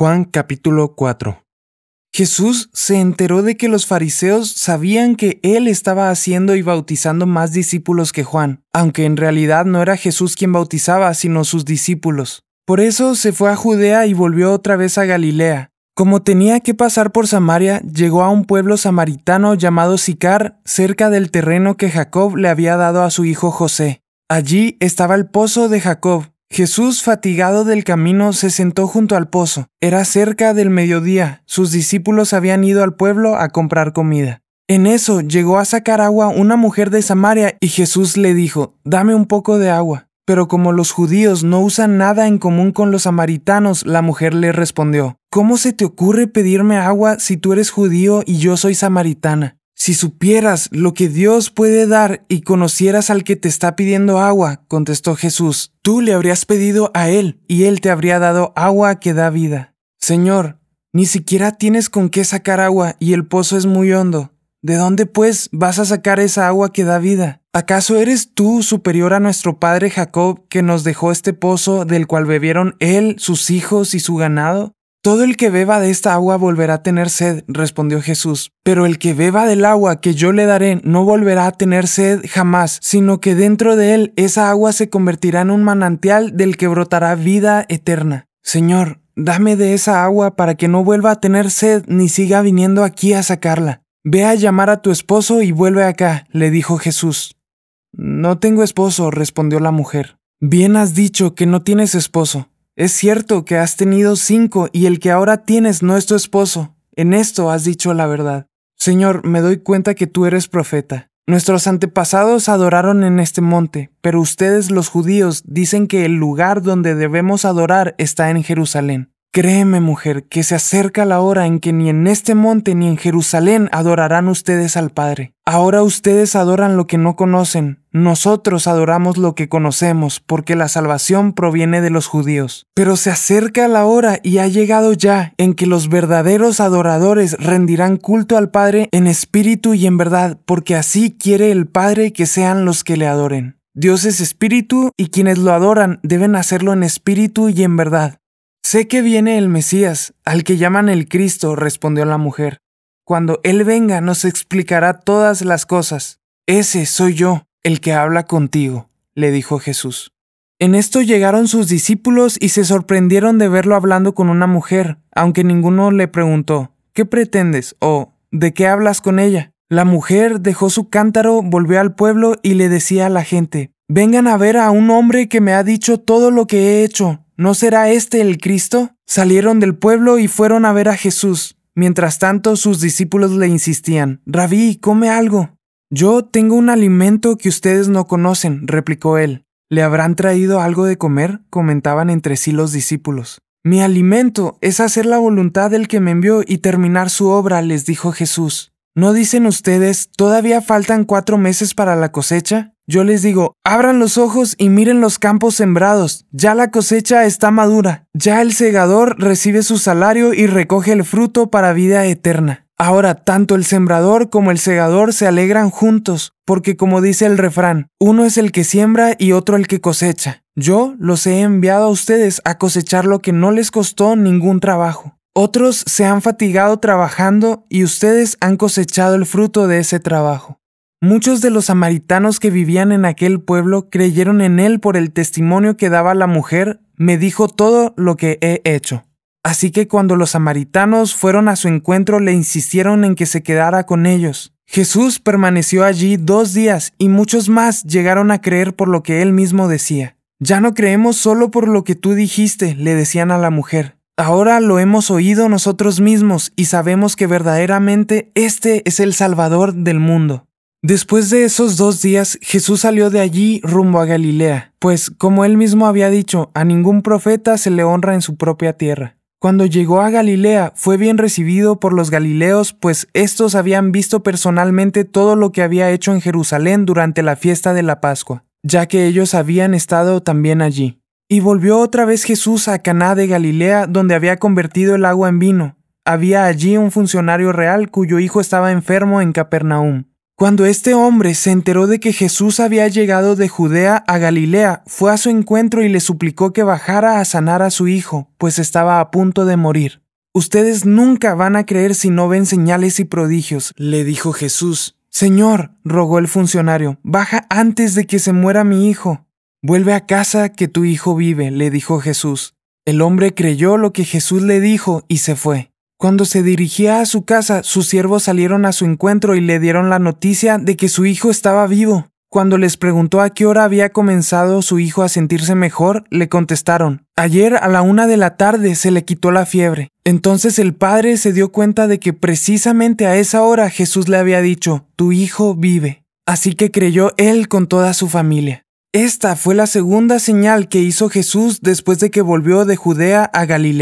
Juan capítulo 4 Jesús se enteró de que los fariseos sabían que él estaba haciendo y bautizando más discípulos que Juan, aunque en realidad no era Jesús quien bautizaba, sino sus discípulos. Por eso se fue a Judea y volvió otra vez a Galilea. Como tenía que pasar por Samaria, llegó a un pueblo samaritano llamado Sicar, cerca del terreno que Jacob le había dado a su hijo José. Allí estaba el pozo de Jacob. Jesús, fatigado del camino, se sentó junto al pozo. Era cerca del mediodía. Sus discípulos habían ido al pueblo a comprar comida. En eso llegó a sacar agua una mujer de Samaria y Jesús le dijo, Dame un poco de agua. Pero como los judíos no usan nada en común con los samaritanos, la mujer le respondió, ¿Cómo se te ocurre pedirme agua si tú eres judío y yo soy samaritana? Si supieras lo que Dios puede dar y conocieras al que te está pidiendo agua, contestó Jesús, tú le habrías pedido a él y él te habría dado agua que da vida. Señor, ni siquiera tienes con qué sacar agua y el pozo es muy hondo. ¿De dónde, pues, vas a sacar esa agua que da vida? ¿Acaso eres tú superior a nuestro padre Jacob, que nos dejó este pozo del cual bebieron él, sus hijos y su ganado? Todo el que beba de esta agua volverá a tener sed, respondió Jesús, pero el que beba del agua que yo le daré no volverá a tener sed jamás, sino que dentro de él esa agua se convertirá en un manantial del que brotará vida eterna. Señor, dame de esa agua para que no vuelva a tener sed ni siga viniendo aquí a sacarla. Ve a llamar a tu esposo y vuelve acá, le dijo Jesús. No tengo esposo, respondió la mujer. Bien has dicho que no tienes esposo. Es cierto que has tenido cinco y el que ahora tienes no es tu esposo. En esto has dicho la verdad. Señor, me doy cuenta que tú eres profeta. Nuestros antepasados adoraron en este monte, pero ustedes los judíos dicen que el lugar donde debemos adorar está en Jerusalén. Créeme, mujer, que se acerca la hora en que ni en este monte ni en Jerusalén adorarán ustedes al Padre. Ahora ustedes adoran lo que no conocen, nosotros adoramos lo que conocemos, porque la salvación proviene de los judíos. Pero se acerca la hora y ha llegado ya en que los verdaderos adoradores rendirán culto al Padre en espíritu y en verdad, porque así quiere el Padre que sean los que le adoren. Dios es espíritu y quienes lo adoran deben hacerlo en espíritu y en verdad. Sé que viene el Mesías, al que llaman el Cristo, respondió la mujer. Cuando Él venga nos explicará todas las cosas. Ese soy yo, el que habla contigo, le dijo Jesús. En esto llegaron sus discípulos y se sorprendieron de verlo hablando con una mujer, aunque ninguno le preguntó, ¿qué pretendes? o ¿de qué hablas con ella? La mujer dejó su cántaro, volvió al pueblo y le decía a la gente, Vengan a ver a un hombre que me ha dicho todo lo que he hecho. ¿No será este el Cristo? Salieron del pueblo y fueron a ver a Jesús. Mientras tanto, sus discípulos le insistían, Rabí, come algo. Yo tengo un alimento que ustedes no conocen, replicó él. ¿Le habrán traído algo de comer? comentaban entre sí los discípulos. Mi alimento es hacer la voluntad del que me envió y terminar su obra, les dijo Jesús. ¿No dicen ustedes, todavía faltan cuatro meses para la cosecha? Yo les digo, abran los ojos y miren los campos sembrados, ya la cosecha está madura, ya el segador recibe su salario y recoge el fruto para vida eterna. Ahora tanto el sembrador como el segador se alegran juntos, porque como dice el refrán, uno es el que siembra y otro el que cosecha. Yo los he enviado a ustedes a cosechar lo que no les costó ningún trabajo. Otros se han fatigado trabajando y ustedes han cosechado el fruto de ese trabajo. Muchos de los samaritanos que vivían en aquel pueblo creyeron en él por el testimonio que daba la mujer, me dijo todo lo que he hecho. Así que cuando los samaritanos fueron a su encuentro le insistieron en que se quedara con ellos. Jesús permaneció allí dos días y muchos más llegaron a creer por lo que él mismo decía. Ya no creemos solo por lo que tú dijiste, le decían a la mujer. Ahora lo hemos oído nosotros mismos y sabemos que verdaderamente este es el Salvador del mundo. Después de esos dos días, Jesús salió de allí rumbo a Galilea, pues, como él mismo había dicho, a ningún profeta se le honra en su propia tierra. Cuando llegó a Galilea, fue bien recibido por los galileos, pues estos habían visto personalmente todo lo que había hecho en Jerusalén durante la fiesta de la Pascua, ya que ellos habían estado también allí. Y volvió otra vez Jesús a Caná de Galilea, donde había convertido el agua en vino. Había allí un funcionario real cuyo hijo estaba enfermo en Capernaum. Cuando este hombre se enteró de que Jesús había llegado de Judea a Galilea, fue a su encuentro y le suplicó que bajara a sanar a su hijo, pues estaba a punto de morir. Ustedes nunca van a creer si no ven señales y prodigios, le dijo Jesús. Señor, rogó el funcionario, baja antes de que se muera mi hijo. Vuelve a casa que tu hijo vive, le dijo Jesús. El hombre creyó lo que Jesús le dijo y se fue. Cuando se dirigía a su casa, sus siervos salieron a su encuentro y le dieron la noticia de que su hijo estaba vivo. Cuando les preguntó a qué hora había comenzado su hijo a sentirse mejor, le contestaron, ayer a la una de la tarde se le quitó la fiebre. Entonces el padre se dio cuenta de que precisamente a esa hora Jesús le había dicho, tu hijo vive. Así que creyó él con toda su familia. Esta fue la segunda señal que hizo Jesús después de que volvió de Judea a Galilea.